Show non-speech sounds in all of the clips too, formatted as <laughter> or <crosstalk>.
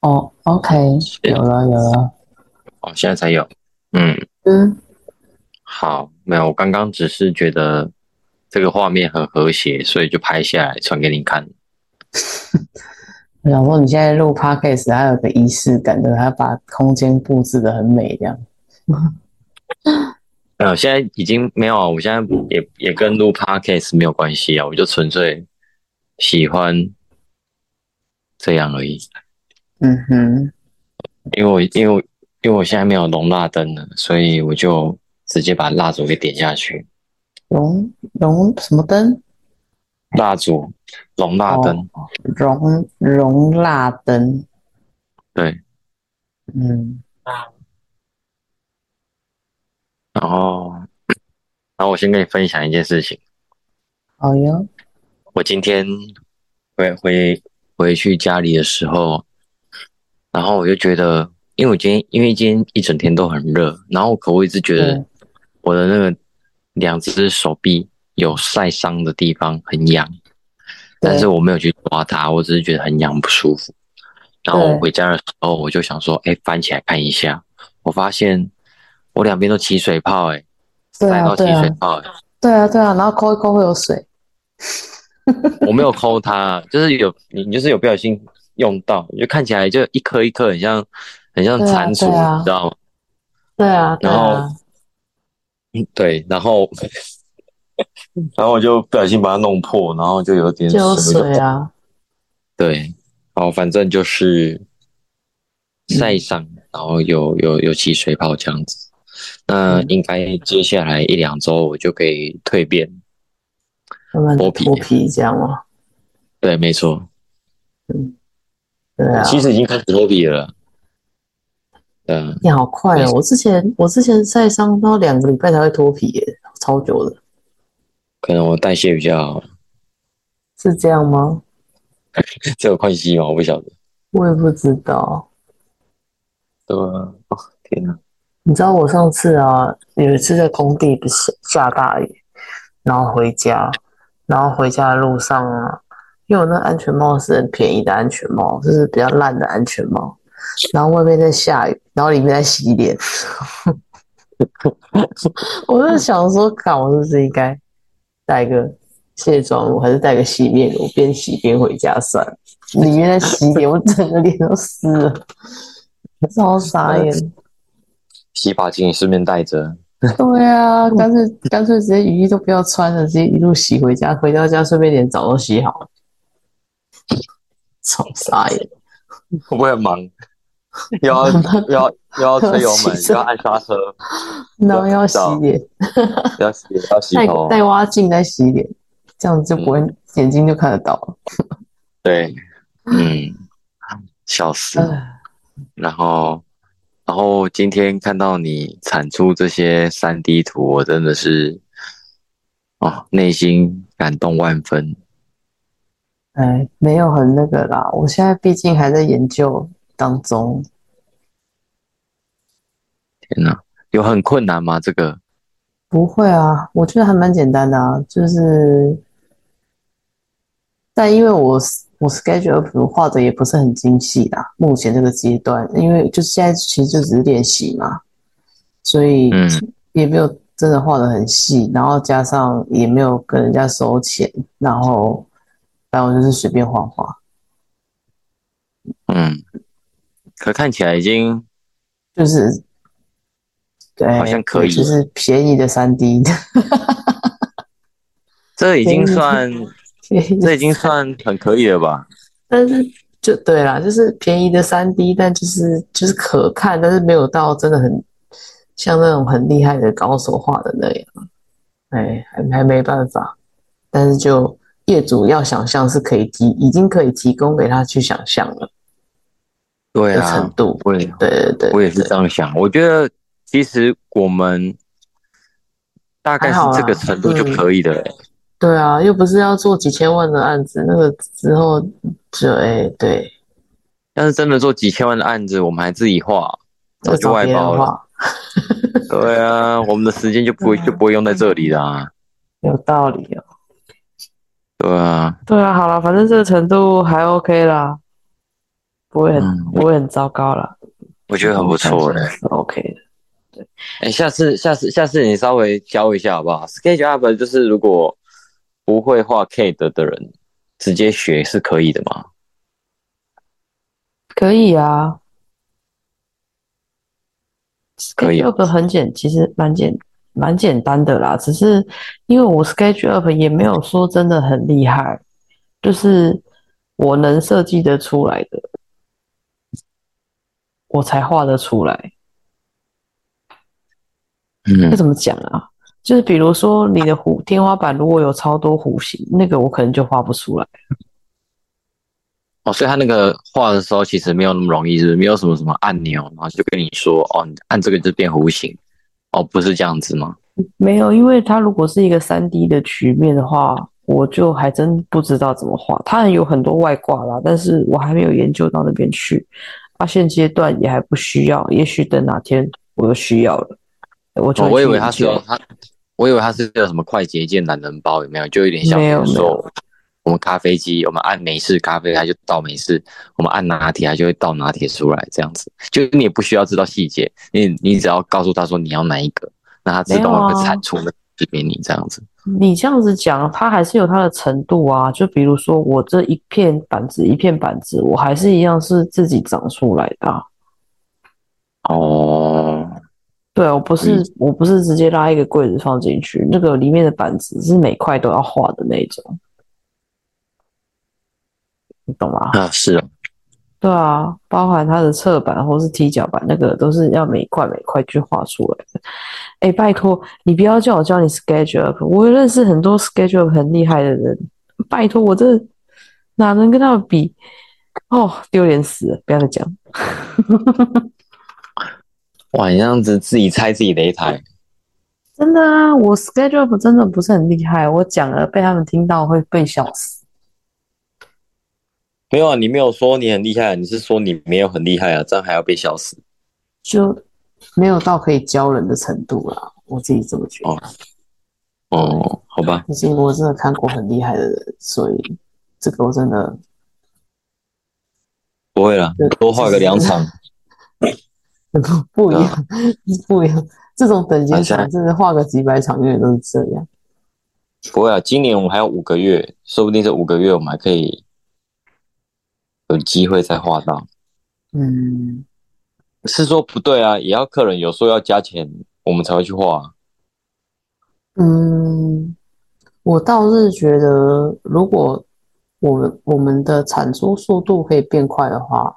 哦，OK，有了有了，哦，现在才有。嗯，嗯，好，没有，我刚刚只是觉得这个画面很和谐，所以就拍下来传给你看。我想说你现在录 podcast 还有个仪式感的，还要把空间布置的很美，这样。<laughs> 呃，现在已经没有啊，我现在也也跟录 podcast 没有关系啊，我就纯粹喜欢这样而已。嗯哼，因为我因为我因为我现在没有龙蜡灯了，所以我就直接把蜡烛给点下去。容容什么灯？蜡烛，龙蜡灯，容容蜡灯。对，嗯，然后，然后我先跟你分享一件事情。好呀。我今天回回回去家里的时候，然后我就觉得，因为我今天因为今天一整天都很热，然后可我一直觉得我的那个两只手臂有晒伤的地方很痒，但是我没有去抓它，我只是觉得很痒不舒服。然后我回家的时候，我就想说，哎，翻起来看一下，我发现我两边都起水泡、哎，对啊晒到起水泡、哎对啊对啊，然后抠一抠会有水。<laughs> 我没有抠它，就是有你你就是有不小心用到，就看起来就一颗一颗很像很像蟾蜍，你知道吗？对啊对然后对，然后 <laughs> 然后我就不小心把它弄破，然后就有点水水啊。对，然后，反正就是晒伤，然后有有有起水泡这样子。那嗯应该接下来一两周我就可以蜕变。慢慢地脱皮剥皮这样吗？对，没错，对啊，其实已经开始脱皮了。嗯，你好快哦！我之前我之前晒伤都两个礼拜才会脱皮耶，超久的，可能我代谢比较好，是这样吗？<laughs> 这有关系吗？我不晓得。我也不知道。对啊，哦天哪！你知道我上次啊，有一次在工地不是下大雨，然后回家，然后回家的路上啊，因为我那安全帽是很便宜的安全帽，就是比较烂的安全帽，然后外面在下雨，然后里面在洗脸，<laughs> 我在想说，看我是不是应该带个卸妆乳，还是带个洗面乳，边洗边回家算了。里面在洗脸，我整个脸都湿了，超傻眼。洗发精顺便带着，<laughs> 对啊，干脆干脆直接雨衣都不要穿了，直接一路洗回家，回到家顺便连澡都洗好了，超傻眼。会不会很忙？<laughs> 又要 <laughs> 又要又要吹油门，又要按刹车，然后要洗脸，<laughs> 要洗脸要洗带头，戴蛙镜再洗脸，这样就不会眼睛就看得到了。对，嗯，笑死。唉然后，然后今天看到你产出这些三 D 图，我真的是，哦，内心感动万分。哎，没有很那个啦，我现在毕竟还在研究当中。天哪，有很困难吗？这个？不会啊，我觉得还蛮简单的啊，就是，但因为我我 schedule 画的也不是很精细啦，目前这个阶段，因为就现在其实就只是练习嘛，所以嗯也没有真的画的很细，然后加上也没有跟人家收钱，然后反正我就是随便画画，嗯，可看起来已经就是对，好像可以就是便宜的三 D 的，这已经算，这已经算很可以了吧？但是就对啦，就是便宜的三 D，但就是就是可看，但是没有到真的很像那种很厉害的高手画的那样，哎，还还没办法。但是就业主要想象是可以提，已经可以提供给他去想象了的对啊程，度。对对对，我也是这样想。我觉得其实我们大概是这个程度就可以的了。对啊，又不是要做几千万的案子，那个之后就哎对，但是真的做几千万的案子，我们还自己画，早就外包了。画，<laughs> 对啊，我们的时间就不会嗯就不会用在这里啦。有道理哦。对啊，对啊，好了，反正这个程度还 OK 啦。不会很、嗯不会很糟糕啦。我觉得很不错哎、是 OK 的。对哎、下次下次下次你稍微教一下好不好？SketchUp 就是如果不会画 CAD 的人，直接学是可以的吗？可以啊，可以啊 SketchUp 很简，其实蛮简蛮简单的啦。只是因为我 SketchUp 也没有说真的很厉害，就是我能设计得出来的，我才画得出来。嗯那怎么讲啊？就是比如说你的弧天花板如果有超多弧形，那个我可能就画不出来。哦，所以他那个画的时候其实没有那么容易，是不是？没有什么什么按钮，然后就跟你说，哦，你按这个就变弧形，哦，不是这样子吗？没有，因为它如果是一个三 D 的曲面的话，我就还真不知道怎么画。它有很多外挂啦，但是我还没有研究到那边去。啊，现阶段也还不需要，也许等哪天我又需要了，我就哦，我以为他是有他，我以为他是个什么快捷键懒人包，有没有？就有点像，没有比如说没有我们咖啡机，我们按美式咖啡，它就倒美式；我们按拿铁，它就会倒拿铁出来，这样子。就你也不需要知道细节，你你只要告诉他说你要哪一个，那它自动会产出那个给你这样子。你这样子讲，它还是有它的程度啊。就比如说我这一片板子一片板子，我还是一样是自己长出来的啊。哦，对啊，我不是我不是直接拉一个柜子放进去，那个里面的板子是每块都要画的那种，你懂吗？啊，是哦，对啊，包含它的侧板或是踢脚板，那个都是要每块每块去画出来的。哎，拜托你不要叫我教你 schedule up，我认识很多 schedule up 很厉害的人，拜托我这哪能跟他们比？哦，丢脸死了！不要再讲。<laughs> 哇，你这样子自己拆自己擂台，真的啊，我 schedule 真的不是很厉害，我讲了被他们听到会被笑死。没有啊？你没有说你很厉害，你是说你没有很厉害啊？这样还要被笑死？就没有到可以教人的程度啦，我自己这么觉得。哦哦，好吧，毕竟我真的看过很厉害的人，所以这个我真的不会了，多画个两场。<laughs> 不不一样，不一样。这种等级好像场真的画个几百场，永远都是这样。不会啊，今年我们还有五个月，说不定这五个月我们还可以有机会再画到。嗯，是说不对啊，也要客人有说要加钱，我们才会去画啊。嗯，我倒是觉得，如果我们我们的产出速度可以变快的话，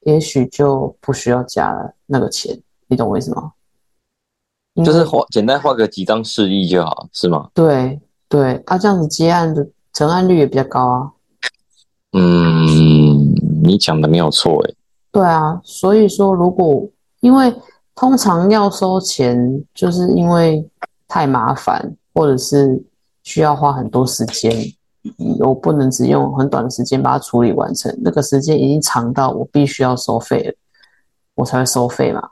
也许就不需要加那个钱，你懂我意思吗？就是画简单画个几张示意就好，是吗？对对，啊，这样子接案的成案率也比较高啊。嗯，你讲的没有错诶。对啊，所以说如果因为通常要收钱，就是因为太麻烦，或者是需要花很多时间，嗯我不能只用很短的时间把它处理完成，那个时间已经长到我必须要收费了，我才会收费嘛。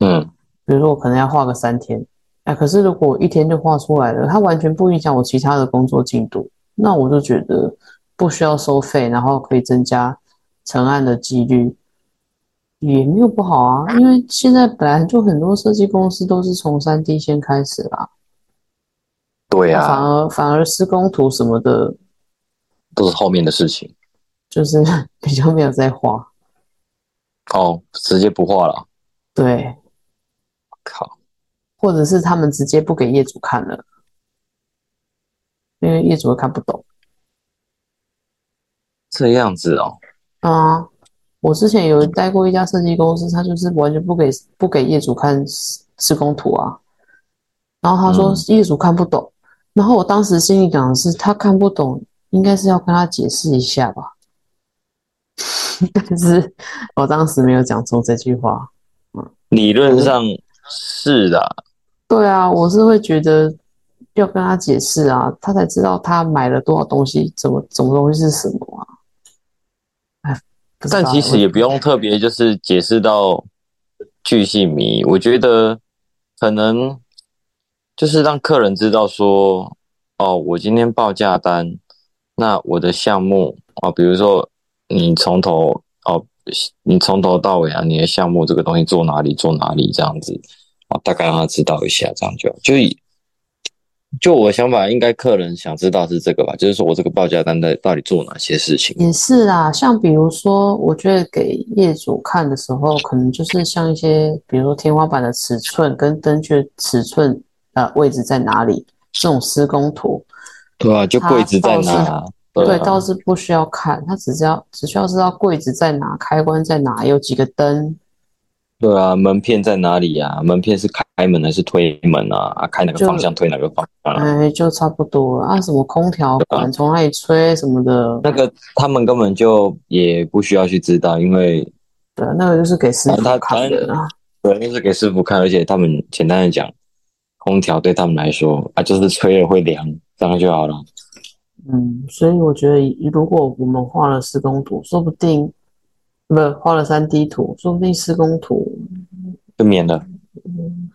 嗯，比如说我可能要画个三天，哎，可是如果我一天就画出来了，它完全不影响我其他的工作进度，那我就觉得不需要收费，然后可以增加成案的几率，也没有不好啊。因为现在本来就很多设计公司都是从三 D 先开始啦，对呀反啊，而反而施工图什么的，都是后面的事情。<laughs> 就是 <laughs> 比较没有在画。哦，直接不画了。对，靠，或者是他们直接不给业主看了，因为业主会看不懂。这样子哦。啊，我之前有待过一家设计公司，他就是完全不给不给业主看施施工图啊。然后他说嗯业主看不懂，然后我当时心里想的是，他看不懂，应该是要跟他解释一下吧。<laughs> 但是我当时没有讲出这句话。嗯理论上是的，对啊，我是会觉得要跟他解释啊，他才知道他买了多少东西，怎么什么东西是什么但其实也不用特别就是解释到巨细迷，我觉得可能就是让客人知道说，哦，我今天报价单，那我的项目哦，比如说你从头哦，你从头到尾啊，你的项目这个东西做哪里做哪里这样子，哦，大概让他知道一下，这样就就以就我想法，应该客人想知道是这个吧，就是说我这个报价单在到底做哪些事情。也是啦，像比如说，我觉得给业主看的时候，可能就是像一些，比如说天花板的尺寸跟灯具尺寸呃位置在哪里这种施工图，对啊，就柜子在哪？对，倒是不需要看，他只需要只需要知道柜子在哪，开关在哪，有几个灯。对啊，门片在哪里呀？门片是开门还是推门啊？啊，开哪个方向推哪个方向？哎，就差不多啊。什么空调管从哪里吹什么的，那个他们根本就也不需要去知道，因为对，那个就是给师傅看的啊。对，那是给师傅看，而且他们简单的讲，空调对他们来说啊，就是吹了会凉，这样就好了。嗯，所以我觉得，如果我们画了施工图，说不定。不，画了三 D 图，说不定施工图就免了，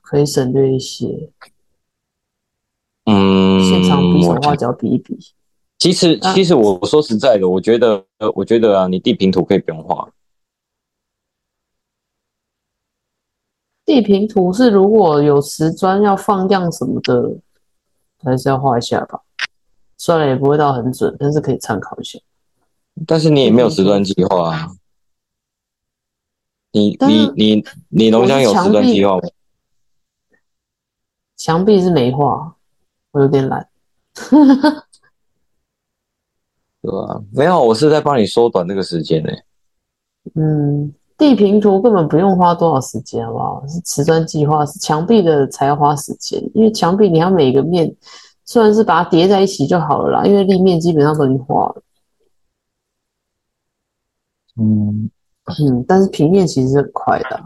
可以省略一些。嗯，现场比手画脚比一比。其实，其实我说实在的，我觉得，我觉得啊，你地平图可以不用画。地平图是如果有瓷砖要放样什么的，还是要画一下吧。算了也不会到很准，但是可以参考一下。但是你也没有瓷砖计划啊。你你你你龙江有瓷砖计划吗？墙壁是没画，我有点懒。<laughs> 对吧？没有，我是在帮你缩短这个时间呢。嗯，地平图根本不用花多少时间，好不好？是瓷砖计划，是墙壁的才要花时间，因为墙壁你要每个面，虽然是把它叠在一起就好了啦，因为立面基本上都已经画了。嗯。嗯，但是平面其实很快的，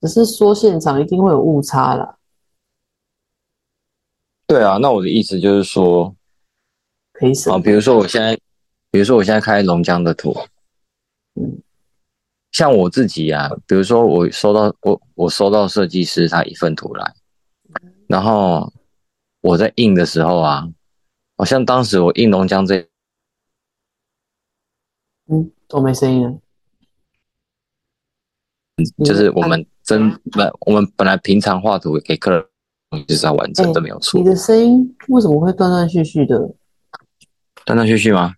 只是说现场一定会有误差啦。对啊，那我的意思就是说，可以省啊。比如说我现在，比如说我现在开龙江的图，嗯，像我自己啊，比如说我收到我我收到设计师他一份图来，然后我在印的时候啊，好像当时我印龙江这，嗯，都没声音了。就是我们真不，我们本来平常画图给客人就是要完整的，没有错。你的声音为什么会断断续续的？断断续续吗？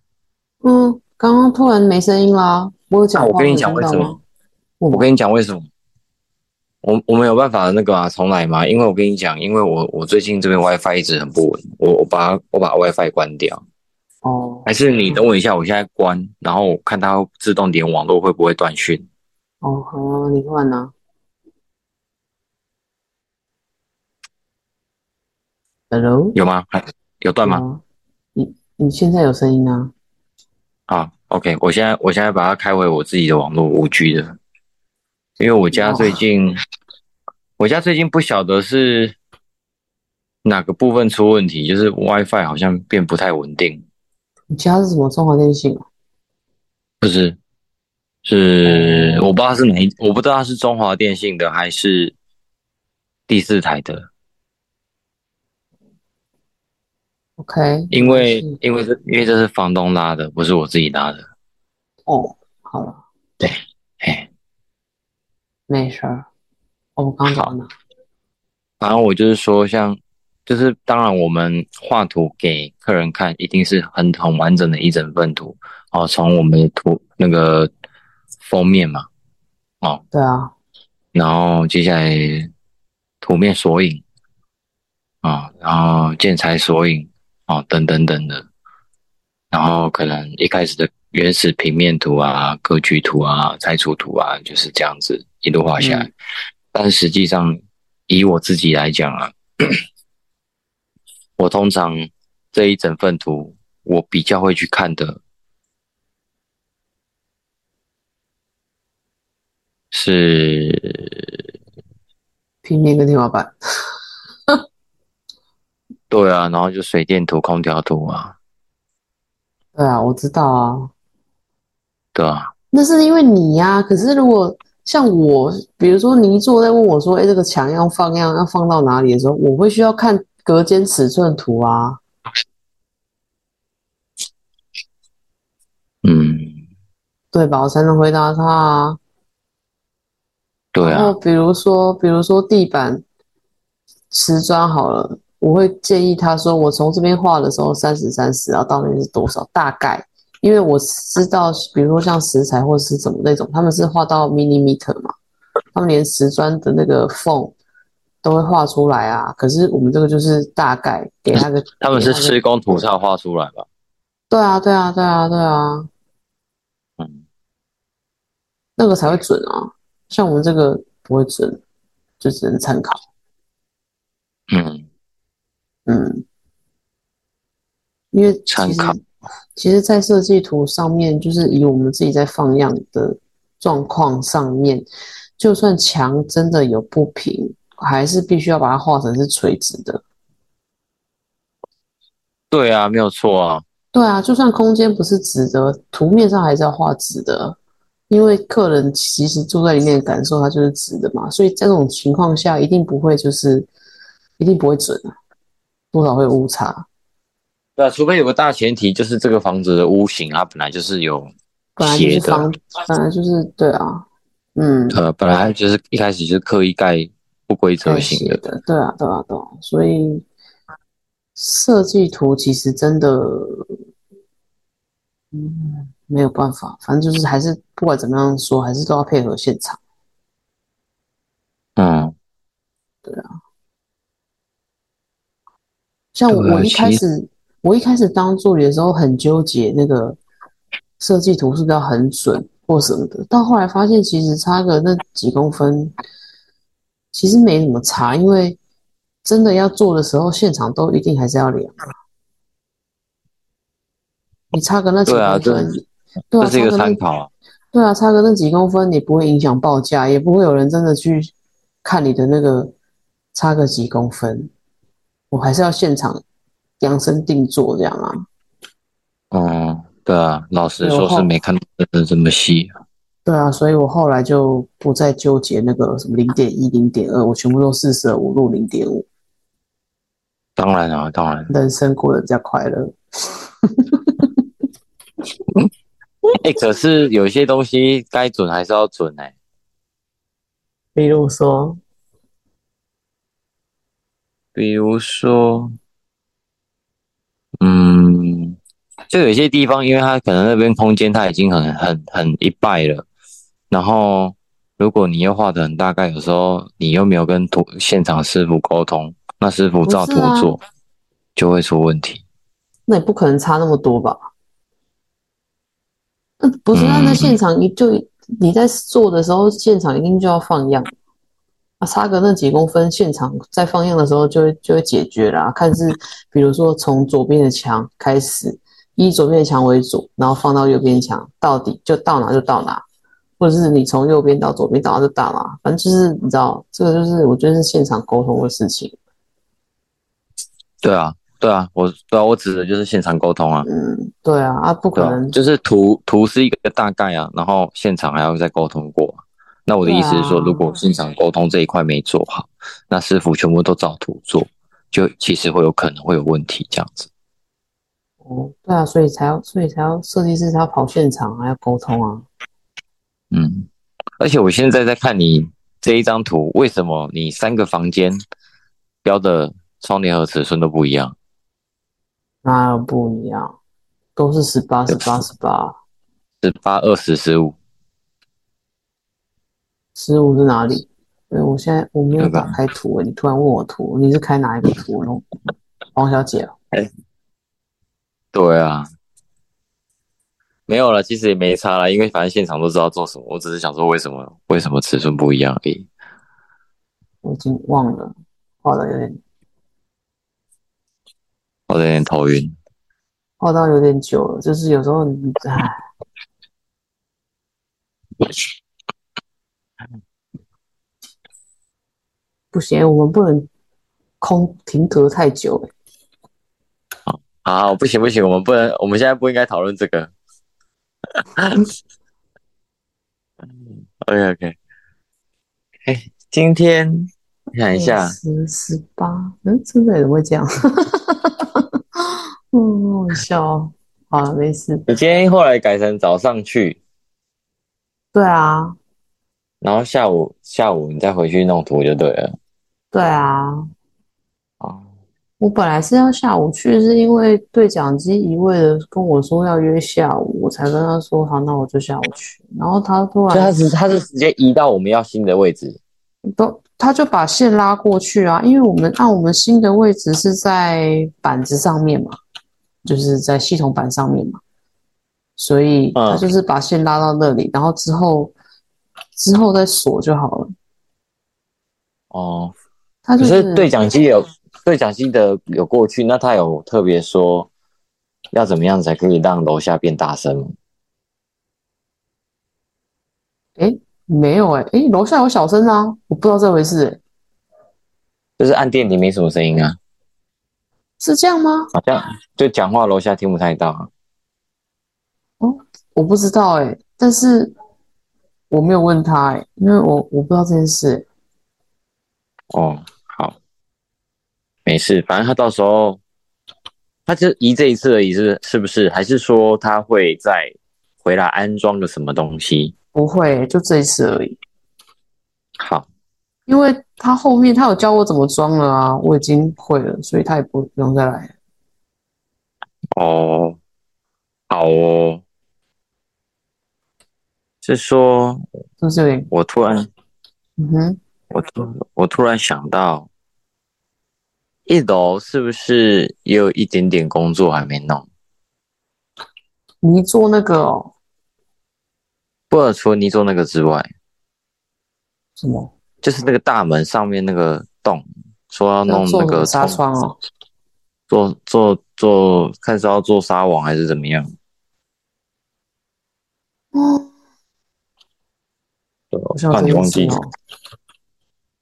嗯，刚刚突然没声音啦。我有讲，我跟你讲为什么？我跟你讲为什么？我我们有办法那个啊重来吗？因为我跟你讲，因为我我最近这边 WiFi 一直很不稳，我我把我把 WiFi 关掉。哦。还是你等我一下，我现在关，然后看它自动连网络会不会断讯。哦，好啊，你换呢？Hello，有吗？还有断吗？你你现在有声音啊？啊，OK，我现在我现在把它开回我自己的网络五 G 的，因为我家最近我家最近不晓得是哪个部分出问题，就是 WiFi 好像变不太稳定。你家是什么中华电信啊？不是。是我不知道是哪，我不知道是中华电信的还是第四台的。OK，因为因为这因为这是房东拉的，不是我自己拉的。哦，好了，对，哎，没事儿。我刚讲呢。然后我就是说，像就是当然，我们画图给客人看，一定是很很完整的一整份图。哦，从我们的图那个。封面嘛，哦，对啊，然后接下来图面索引啊，然后建材索引啊，等等等的，然后可能一开始的原始平面图啊、格局图啊、拆除图啊，就是这样子一路画下来。但实际上，以我自己来讲啊，<clears throat> 我通常这一整份图，我比较会去看的。是平面跟天花板，<laughs> 对啊，然后就水电图、空调图啊，对啊，我知道啊，对啊，那是因为你呀。可是如果像我，比如说你坐在问我说：“哎，这个墙要放样要放到哪里？”的时候，我会需要看隔间尺寸图啊。嗯，对吧？我才能回答他啊。对啊然后，比如说，比如说地板瓷砖好了，我会建议他说，我从这边画的时候三十三十，然后到那边是多少？大概，因为我知道，比如说像石材或者是怎么那种，他们是画到 millimeter 嘛，他们连瓷砖的那个缝都会画出来啊。可是我们这个就是大概给他个，<laughs> 他们是施工图上画出来吧？对啊，对啊，对啊，对啊，嗯，那个才会准啊。像我们这个不会准，就只能参考。嗯，嗯，因为参考其实，在设计图上面，就是以我们自己在放样的状况上面，就算墙真的有不平，还是必须要把它画成是垂直的。对啊，没有错啊。对啊，就算空间不是直的，图面上还是要画直的，因为客人其实住在里面的感受，它就是直的嘛。所以在这种情况下，一定不会就是一定不会准啊，多少会有误差。对啊，除非有个大前提，就是这个房子的屋型啊本来就是有斜的，本来就是对啊，嗯，呃，本来就是一开始就是刻意盖不规则型的。斜的，对啊，对啊，对啊，所以设计图其实真的，嗯，没有办法，反正就是还是不管怎么样说，还是都要配合现场。嗯，对啊像我一开始，我一开始当助理的时候很纠结那个设计图是不是要很准或什么的，到后来发现其实差个那几公分，其实没什么差，因为真的要做的时候，现场都一定还是要量。你差个那几公分，对啊，这是一个参考啊。对啊，差个那几公分，你不会影响报价，也不会有人真的去看你的那个差个几公分。我还是要现场量身定做这样啊。嗯，对啊，老实说是没看到真的这么细啊。对啊，所以我后来就不再纠结那个什么零点一、零点二，我全部都四舍五入零点五，当然啊，当然。人生过得比较快乐。<laughs> 哎、可是有些东西该准还是要准哎、<laughs> 比如说，比如说，嗯，就有些地方，因为它可能那边空间它已经很很很一败了，然后如果你又画的很大概，有时候你又没有跟图现场师傅沟通，那师傅照图做，就会出问题。那也不可能差那么多吧？那不是，那那嗯现场你就你在做的时候，现场一定就要放样。啊，差个那几公分，现场在放样的时候就会就会解决啦。看是比如说从左边的墙开始，以左边的墙为主，然后放到右边墙，到底就到哪就到哪，或者是你从右边到左边到哪就到哪，反正就是你知道，这个就是我觉得是现场沟通的事情。对啊，对啊，我对啊，我指的就是现场沟通啊，嗯，对啊，啊不可能，就是图图是一个大概啊，然后现场还要再沟通过啊。那我的意思是说，啊如果现场沟通这一块没做好，那师傅全部都照图做，就其实会有可能会有问题这样子。哦，对啊，所以才要，所以才要设计师才要跑现场，还要沟通啊。嗯，而且我现在在看你这一张图，为什么你三个房间标的窗帘和尺寸都不一样？哪有不一样？都是十八、十八、十八，十八、二十、十五，十五是哪里？对，我现在我没有打开图，你突然问我图，你是开哪一个图呢？黄小姐哦，对啊，没有了，其实也没差了，因为反正现场都知道做什么，我只是想说为什么为什么尺寸不一样而已。我已经忘了，画的有点我有点头晕。画到有点久了，就是有时候你唉，不行，我们不能空停格太久诶。好，不行不行，我们不能，我们现在不应该讨论这个。<laughs> OK OK，哎，今天我想一下，十十八，嗯，真的怎么会这样？嗯，好好笑哦。好了，没事。你今天后来改成早上去，对啊，然后下午下午你再回去弄图就对了。对啊，哦，我本来是要下午去，是因为对讲机一味的跟我说要约下午，我才跟他说好，那我就下午去。然后他突然就他是他是直接移到我们要新的位置。都，他就把线拉过去啊，因为我们按我们新的位置是在板子上面嘛，就是在系统板上面嘛，所以嗯他就是把线拉到那里，然后之后之后再锁就好了。哦，可是对讲机有对讲机的有过去，那他有特别说要怎么样才可以让楼下变大声吗？诶没有诶诶楼下有小声啊，我不知道这回事、诶就是按电铃没什么声音啊，是这样吗？好像就讲话楼下听不太到啊。我不知道哎但是我没有问他哎因为我我不知道这件事、诶哦，好，没事，反正他到时候他就移这一次而已，是是不是？还是说他会再回来安装个什么东西？不会，就这一次而已。好，因为他后面他有教我怎么装了啊，我已经会了，所以他也不不用再来。哦，好哦，是说是不是有点？我突然嗯哼，我突我突然想到，一楼是不是也有一点点工作还没弄？你做那个哦，不然除了你做那个之外，什么？就是那个大门上面那个洞，说要弄那个纱窗哦？做做做，看是要做纱网还是怎么样？哦，对怕你忘记。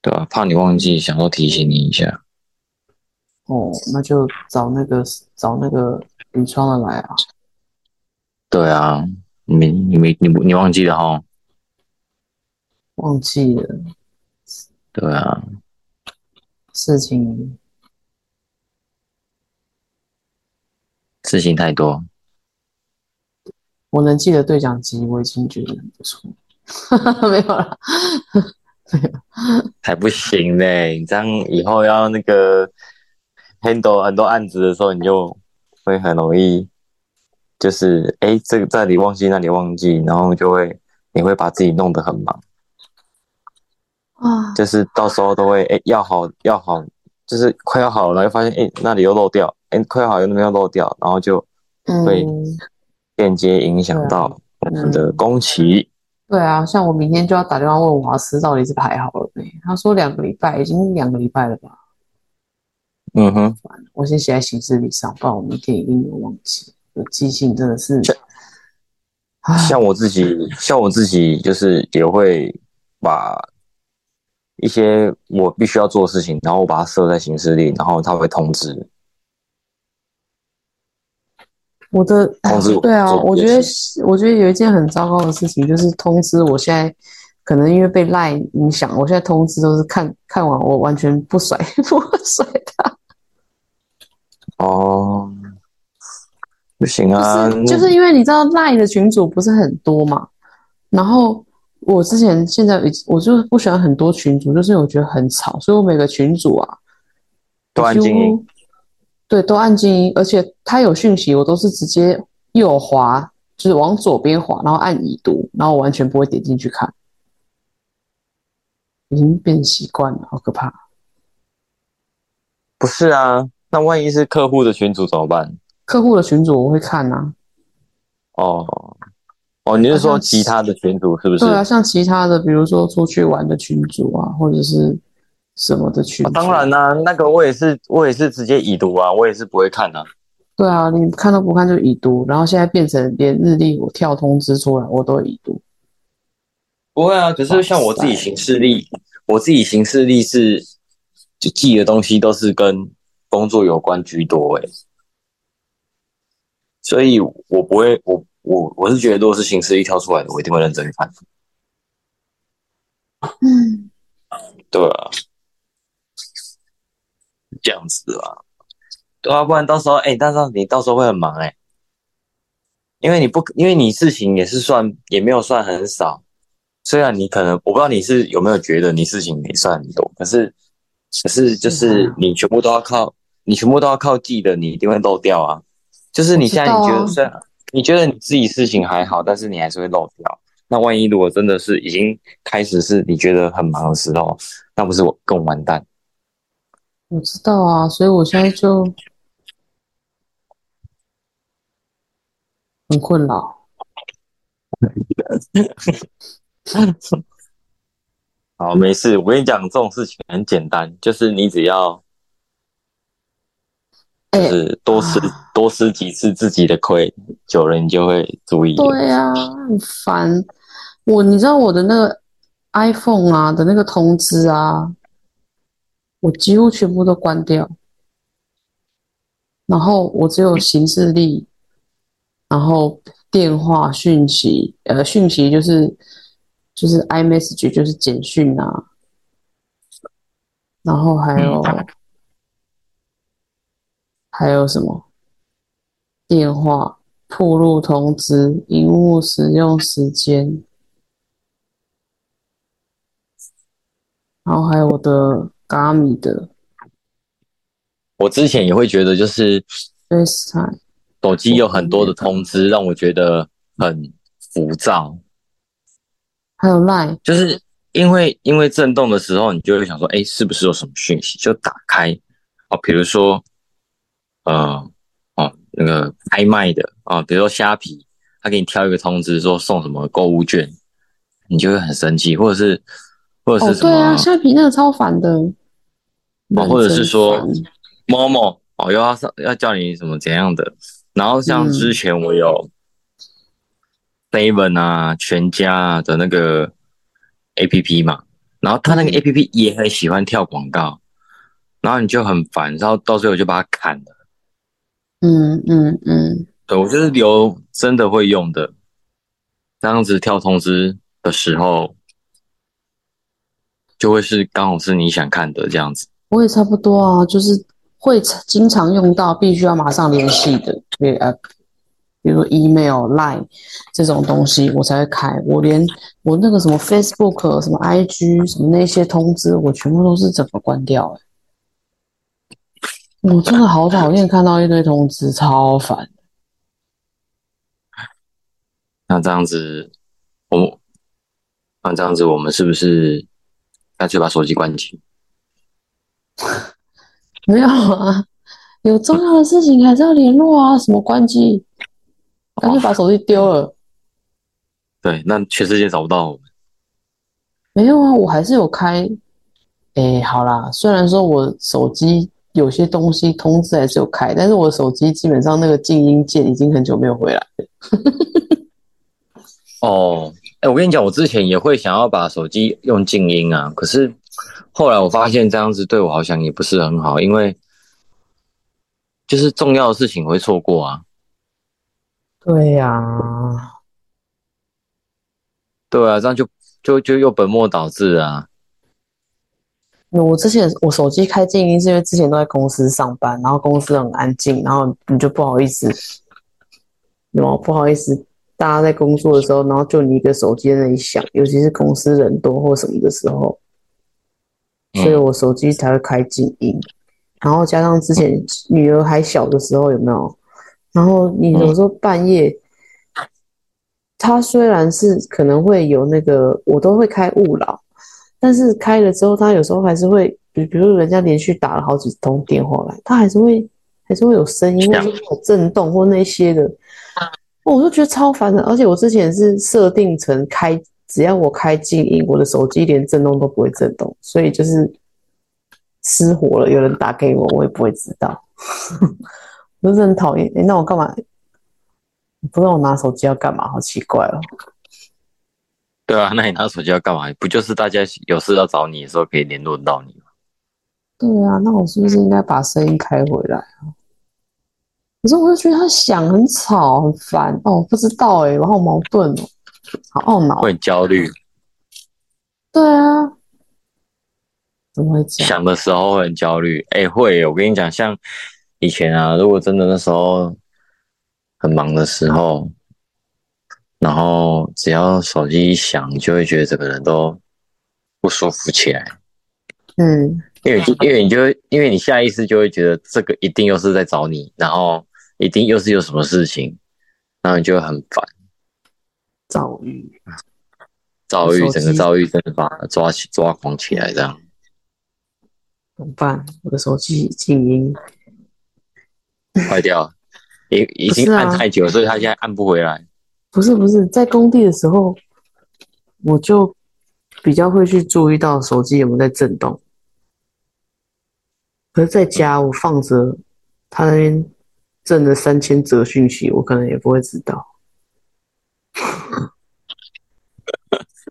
对吧、怕你忘记，想说提醒你一下。哦，那就找那个找那个铝窗的来啊。对啊，你没你没你不你忘记了哈？忘记了对啊，事情，事情太多。我能记得对讲机，我已经觉得很不错。<laughs> 没有了，<laughs> 没有，还不行嘞！你这样以后要那个 handle 很多案子的时候，你就会很容易，就是哎，这个这里忘记，那里忘记，然后就会你会把自己弄得很忙，啊，就是到时候都会哎要好要好，就是快要好了，又发现哎那里又漏掉，哎快要好又那边又漏掉，然后就会嗯，间接影响到我们的工期。对啊，像我明天就要打电话问瓦斯到底是排好了没？他说两个礼拜，已经两个礼拜了吧？嗯哼，我先写在行事历上，不然我明天一定有忘记。我记性真的是，像我自己，像我自己就是也会把一些我必须要做的事情，然后我把它设在行事历，然后它会通知。我的通知我对啊，我觉得我觉得有一件很糟糕的事情，就是通知我现在可能因为被赖影响，我现在通知都是看看完我完全不甩 <laughs> 不甩它，哦，不行啊，就是就是因为你知道赖的群主不是很多嘛，然后我之前现在我就是不喜欢很多群主，就是我觉得很吵，所以我每个群主啊都按静音。对，都按静音，而且他有讯息，我都是直接右滑，就是往左边滑，然后按已读，然后我完全不会点进去看，已经变习惯了，好可怕。不是啊，那万一是客户的群主怎么办？客户的群主我会看啊，哦哦，你是说其他的群组是不是？对啊，像其他的，比如说出去玩的群组啊，或者是什么的群当然啦、那个我也是，我也是直接已读啊，我也是不会看啊。对啊，你看都不看就已读，然后现在变成连日历我跳通知出来我都已读，不会啊，只是像我自己行事历，我自己行事历是就记的东西都是跟工作有关居多诶、所以我不会，我我我是觉得，如果是新事历挑出来的，我一定会认真看。嗯，对啊，这样子啊，对啊，不然到时候哎、但是你到时候会很忙哎、因为你不，因为你事情也是算也没有算很少，虽然你可能我不知道你是有没有觉得你事情没算很多，可是可是就是你全部都要靠你全部都要靠记的，你一定会漏掉啊。就是你现在你觉得虽然你觉得你自己事情还好，但是你还是会漏掉。那万一如果真的是已经开始是你觉得很忙的时候，那不是我更完蛋？我知道啊，所以我现在就很困扰。<laughs> 好，没事。我跟你讲，这种事情很简单，就是你只要，就是多吃多吃几次自己的亏，久了你就会注意。对呀，很烦。我你知道我的那个 iPhone 啊的那个通知啊，我几乎全部都关掉，然后我只有行事历，然后电话讯息，呃，讯息就是就是 iMessage 就是简讯啊，然后还有还有什么电话、铺路通知、荧幕使用时间。然后还有我的 Gami 的，我之前也会觉得就是 FaceTime 手机有很多的通知，让我觉得很浮躁。还有 Line，就是因为因为震动的时候，你就会想说，哎，是不是有什么讯息？就打开哦，比如说，呃，哦，那个拍卖的啊，比如说虾皮，他给你挑一个通知说送什么购物券，你就会很生气，或者是。或者是什么？对啊，虾皮那个超烦的。哦，或者是说，某某哦，又要上要叫你什么怎样的？然后像之前我有 <laughs> seven 啊、全家的那个 A P P 嘛，然后他那个 A P P 也很喜欢跳广告，然后你就很烦，然后到最后就把它砍了。嗯嗯嗯，对我就是留真的会用的，这样子跳通知的时候。就会是刚好是你想看的这样子，我也差不多啊，就是会经常用到，必须要马上联系的，对啊，比如 email、line 这种东西我才会开。我连我那个什么 Facebook、什么 IG、什么那些通知，我全部都是整个关掉。哎，我真的好讨厌看到一堆通知，超烦。那这样子，我那这样子，我们是不是？干脆把手机关机。<laughs> 没有啊，有重要的事情还是要联络啊。什么关机？干脆把手机丢了。对，那全世界找不到我们。没有啊，我还是有开。哎，好啦，虽然说我手机有些东西通知还是有开，但是我手机基本上那个静音键已经很久没有回来了。<laughs> 哦。我跟你讲，我之前也会想要把手机用静音啊，可是后来我发现这样子对我好像也不是很好，因为就是重要的事情会错过啊。对呀，对啊，这样就就就又本末倒置啊。我之前我手机开静音是因为之前都在公司上班，然后公司很安静，然后你就不好意思，有不好意思。大家在工作的时候，然后就你一个手机在那里响，尤其是公司人多或什么的时候，所以我手机才会开静音。然后加上之前女儿还小的时候，有没有？然后你有时候半夜，它虽然是可能会有那个，我都会开勿扰，但是开了之后，它有时候还是会，比比如人家连续打了好几通电话来，它还是会还是会有声音，或者有震动或那些的。我就觉得超烦的，而且我之前是设定成开，只要我开静音，我的手机连震动都不会震动，所以就是失火了，有人打给我，我也不会知道。<laughs> 我就是很讨厌，哎，那我干嘛？不知道我拿手机要干嘛？好奇怪哦。对啊，那你拿手机要干嘛？不就是大家有事要找你的时候可以联络到你吗？对啊，那我是不是应该把声音开回来啊？可是我就觉得它响很吵很烦哦，不知道哎，我好矛盾哦，好懊恼，会很焦虑。对啊，怎么会这样？想的时候会很焦虑，哎，会。我跟你讲，像以前啊，如果真的那时候很忙的时候，然后只要手机一响，你就会觉得整个人都不舒服起来。嗯，因为因为你就会因为你下意识就会觉得这个一定又是在找你，然后一定又是有什么事情，然后你就会很烦。躁郁，躁郁，手机整个遭遇真的把它抓起抓狂起来，这样。怎么办？我的手机静音，坏掉，已已经按太久了，所以他现在按不回来。不是不是，在工地的时候，我就比较会去注意到手机有没有在震动。可是在家，我放着他那边震了三千则讯息，我可能也不会知道。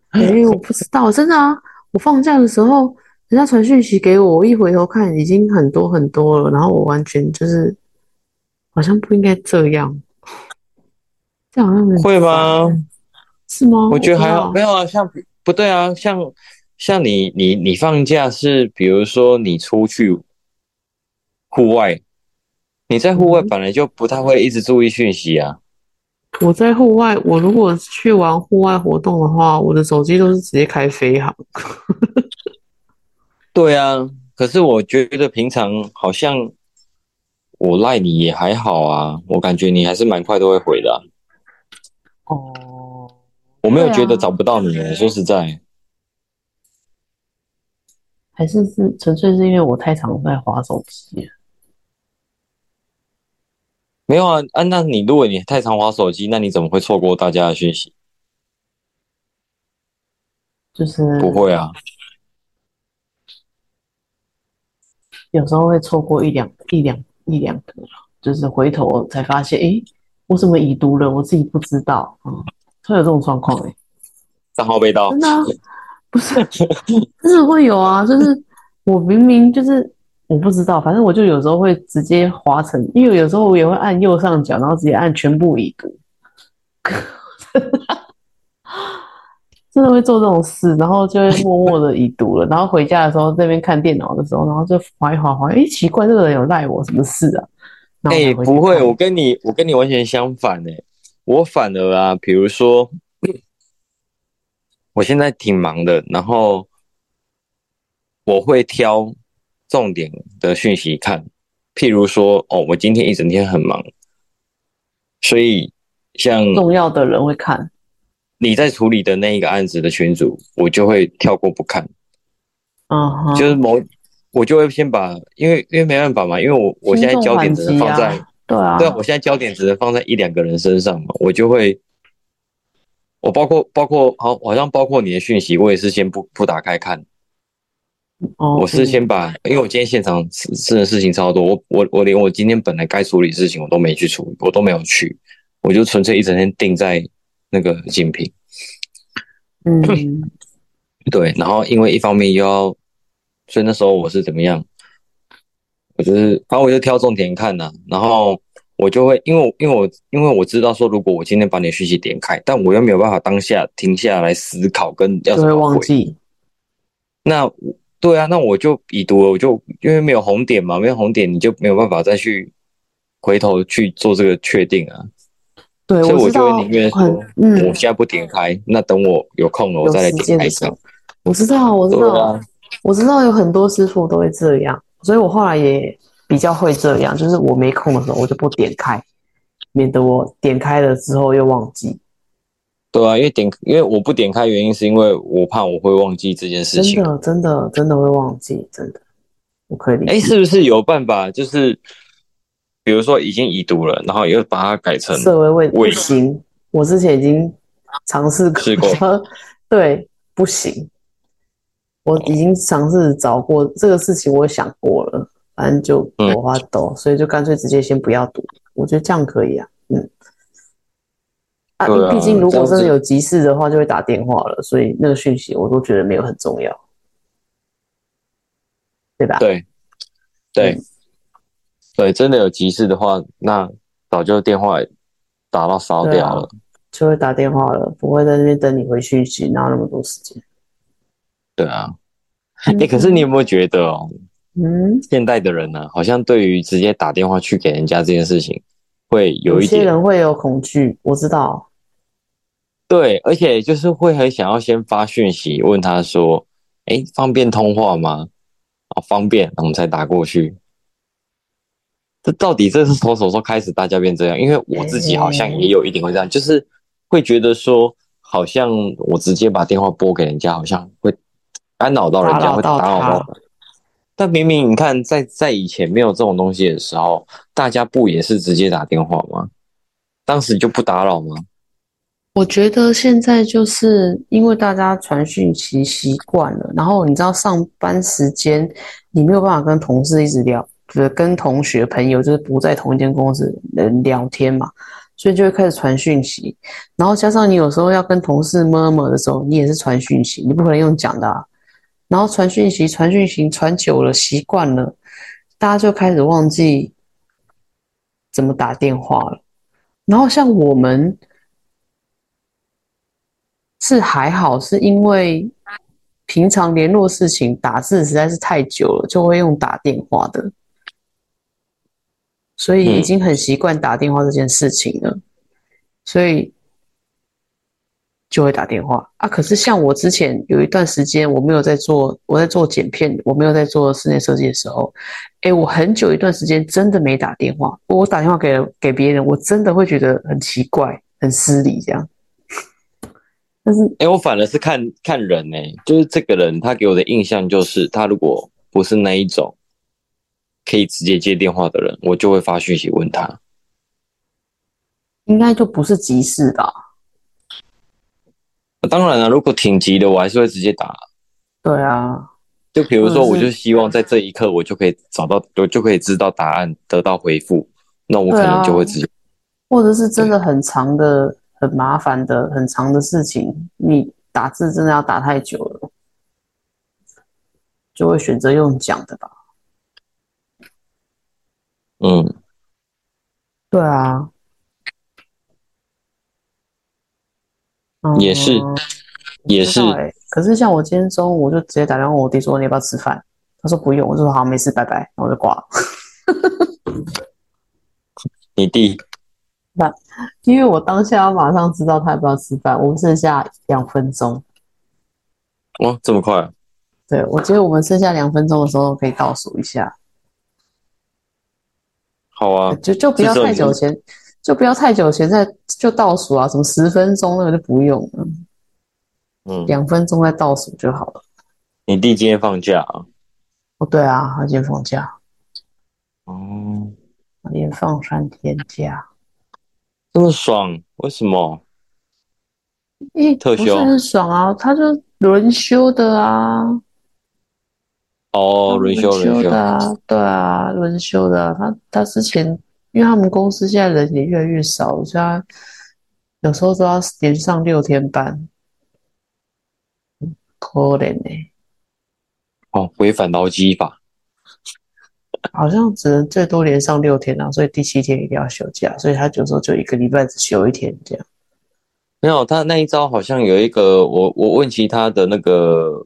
哎、我不知道，真的啊！我放假的时候，人家传讯息给我，我一回头看，已经很多很多了，然后我完全就是好像不应该这样，这样好像会吗？是吗？我觉得还好，没有啊，像不对啊，像像你你你放假是，比如说你出去户外，你在户外嗯本来就不太会一直注意讯息啊。我在户外，我如果去玩户外活动的话，我的手机都是直接开飞行。对啊，可是我觉得平常好像我赖你也还好啊，我感觉你还是蛮快都会回的啊、哦，我没有觉得找不到你耶，说实在，还是是纯粹是因为我太常在划手机了。没有啊啊，那你如果你太常划手机，那你怎么会错过大家的讯息？就是不会啊，有时候会错过一两一两一两个，就是回头才发现，诶，我怎么已读了？我自己不知道，嗯，会有这种状况诶。账号被盗真，的啊，不是，真 <laughs> 的会有啊，就是我明明就是我不知道，反正我就有时候会直接划成，因为有时候我也会按右上角，然后直接按全部已读，<laughs> 真的会做这种事，然后就会默默的已读了，然后回家的时候这边看电脑的时候，然后就划一划划，诶，奇怪，这个人有赖我什么事啊？哎、不会，我跟你我跟你完全相反哎、我反而啊，比如说，<clears throat> 我现在挺忙的，然后我会挑重点的讯息看，譬如说，哦，我今天一整天很忙，所以像重要的人会看，你在处理的那一个案子的群组，我就会跳过不看，嗯哼，就是某我就会先把，因为因为没办法嘛，因为我我现在焦点只能放在。对啊，对啊，我现在焦点只能放在一两个人身上嘛，我就会，我包括包括好，好像包括你的讯息，我也是先不不打开看，哦我是嗯先把，因为我今天现场是真的事情超多，我我我连我今天本来该处理的事情我都没去处理，我都没有去，我就纯粹一整天定在那个竞品，嗯。对，然后因为一方面又要，所以那时候我是怎么样？我就是，反正我就挑重点看呐、然后我就会，因为因为我因为我知道说，如果我今天把你的讯息点开，但我又没有办法当下停下来思考跟要就会怎么回，忘记。那对啊，那我就已读了，我就因为没有红点嘛，没有红点你就没有办法再去回头去做这个确定啊，对，所以我就会宁愿说，嗯我，现在不点开，那等我有空了我再来点开看间的时候。，我知道，我知道啊，，我知道有很多师傅都会这样，所以我后来也比较会这样，就是我没空的时候我就不点开，免得我点开了之后又忘记。对啊，因为点，因为我不点开，原因是因为我怕我会忘记这件事情。真的，真的，真的会忘记，真的，我可以理哎，解。是不是有办法？就是比如说已经已读了，然后又把它改成设为未不味行，我之前已经尝试过，对，不行。我已经尝试找过这个事情，我想过了，反正就嗯我发抖，所以就干脆直接先不要读。我觉得这样可以啊，嗯。啊，毕竟如果真的有急事的话，就会打电话了，所以那个讯息我都觉得没有很重要，对吧？对对嗯对，真的有急事的话，那早就电话打到烧掉了。就会打电话了，不会在那边等你回讯息，哪有那么多时间？对啊，哎，<laughs> 可是你有没有觉得哦，嗯，现代的人呢、好像对于直接打电话去给人家这件事情，会有一些人会有恐惧，我知道，对，而且就是会很想要先发讯息问他说：“哎，方便通话吗？”啊，方便，我们才打过去。这到底这是从什么时候开始大家变这样？因为我自己好像也有一点会这样，就是会觉得说，好像我直接把电话拨给人家，好像会干扰到人家，会打扰到。但明明你看，在在以前没有这种东西的时候，大家不也是直接打电话吗？当时就不打扰吗？我觉得现在就是因为大家传讯息习惯了，然后你知道上班时间你没有办法跟同事一直聊，就是跟同学朋友就是不在同一间公司人聊天嘛，所以就会开始传讯息，然后加上你有时候要跟同事么么的时候，你也是传讯息，你不可能用讲的。啊。然后传讯息，传讯息传久了，习惯了，大家就开始忘记怎么打电话了。然后像我们是还好，是因为平常联络事情打字实在是太久了，就会用打电话的，所以已经很习惯打电话这件事情了，所以。就会打电话啊！可是像我之前有一段时间，我没有在做，我在做剪片，我没有在做室内设计的时候，哎，我很久一段时间真的没打电话。我打电话给给别人，我真的会觉得很奇怪、很失礼这样。但是，哎，我反而是看看人呢，就是这个人他给我的印象就是，他如果不是那一种可以直接接电话的人，我就会发讯息问他。应该就不是急事的。当然了，如果挺急的，我还是会直接打。对啊，就比如说，我就希望在这一刻，我就可以找到，我就可以知道答案，得到回复，那我可能就会直接。或者是真的很长的、很麻烦的、很长的事情，你打字真的要打太久了，就会选择用讲的吧。嗯，对啊。也是，也是。可是像我今天中午就直接打电话问我弟说你要不要吃饭，他说不用，我就说好没事，拜拜，然后我就挂了。<laughs> 你弟？那因为我当下要马上知道他要不要吃饭，我们剩下两分钟。哇，这么快？对，我觉得我们剩下两分钟的时候可以倒数一下。好啊，就就不要太久前。就不要太久，前再就倒数啊，什么十分钟那个就不用了，嗯，两分钟再倒数就好了。你弟今天放假啊？哦，对啊，他今天放假。哦，连放三天假，这么爽？为什么？诶，特休很爽啊，他就轮休的啊。哦，轮休轮休的啊，对啊，轮休的。他他之前。因为他们公司现在人也越来越少，所以他有时候都要连上六天班，可怜呢。哦，违反劳基法，好像只能最多连上六天啊，所以第七天一定要休假，所以他有时候就一个礼拜只休一天这样。没有，他那一招好像有一个，我我问其他的那个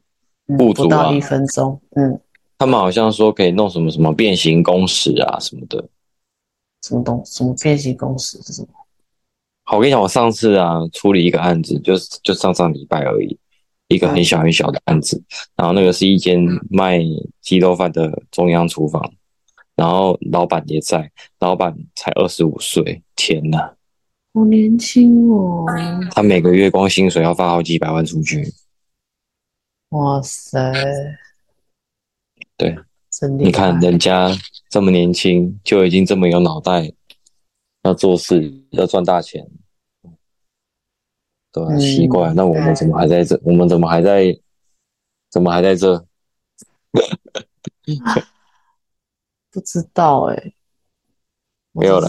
部主啊，不到一分钟，嗯，他们好像说可以弄什么什么变形工时啊什么的。什么东什么变形公司是什么？好，我跟你讲，我上次啊处理一个案子，就是就上上礼拜而已，一个很小很小的案子。然后那个是一间卖鸡肉饭的中央厨房，然后老板也在，老板才二十五岁，天呐，好年轻哦！他每个月光薪水要发好几百万出去。哇塞！对。你看人家这么年轻就已经这么有脑袋，要做事要赚大钱，对，奇怪，那我们怎么还在这？我们怎么还在？怎么还在这？<laughs> 不知道哎，没有了。